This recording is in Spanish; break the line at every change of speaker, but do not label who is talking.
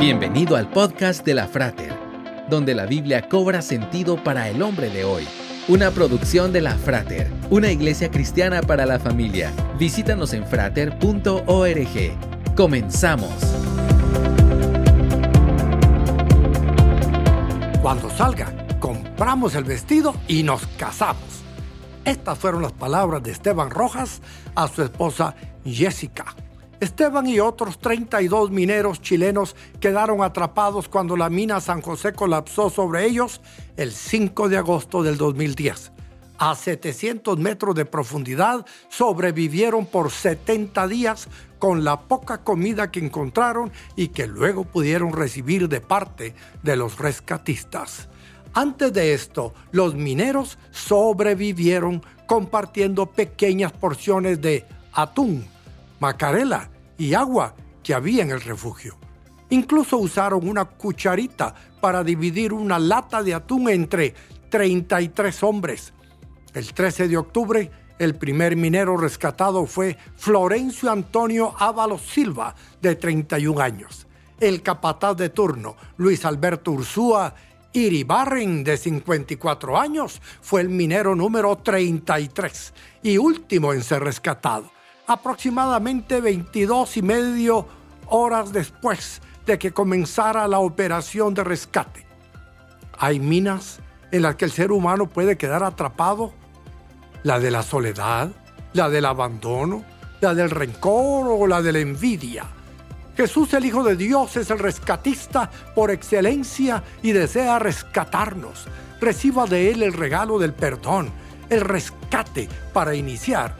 Bienvenido al podcast de la Frater, donde la Biblia cobra sentido para el hombre de hoy. Una producción de la Frater, una iglesia cristiana para la familia. Visítanos en frater.org. Comenzamos.
Cuando salga, compramos el vestido y nos casamos. Estas fueron las palabras de Esteban Rojas a su esposa Jessica. Esteban y otros 32 mineros chilenos quedaron atrapados cuando la mina San José colapsó sobre ellos el 5 de agosto del 2010. A 700 metros de profundidad sobrevivieron por 70 días con la poca comida que encontraron y que luego pudieron recibir de parte de los rescatistas. Antes de esto, los mineros sobrevivieron compartiendo pequeñas porciones de atún, macarela y agua que había en el refugio. Incluso usaron una cucharita para dividir una lata de atún entre 33 hombres. El 13 de octubre, el primer minero rescatado fue Florencio Antonio Ábalos Silva, de 31 años. El capataz de turno, Luis Alberto Ursúa Iribarren, de 54 años, fue el minero número 33 y último en ser rescatado aproximadamente 22 y medio horas después de que comenzara la operación de rescate. Hay minas en las que el ser humano puede quedar atrapado. La de la soledad, la del abandono, la del rencor o la de la envidia. Jesús el Hijo de Dios es el rescatista por excelencia y desea rescatarnos. Reciba de Él el regalo del perdón, el rescate para iniciar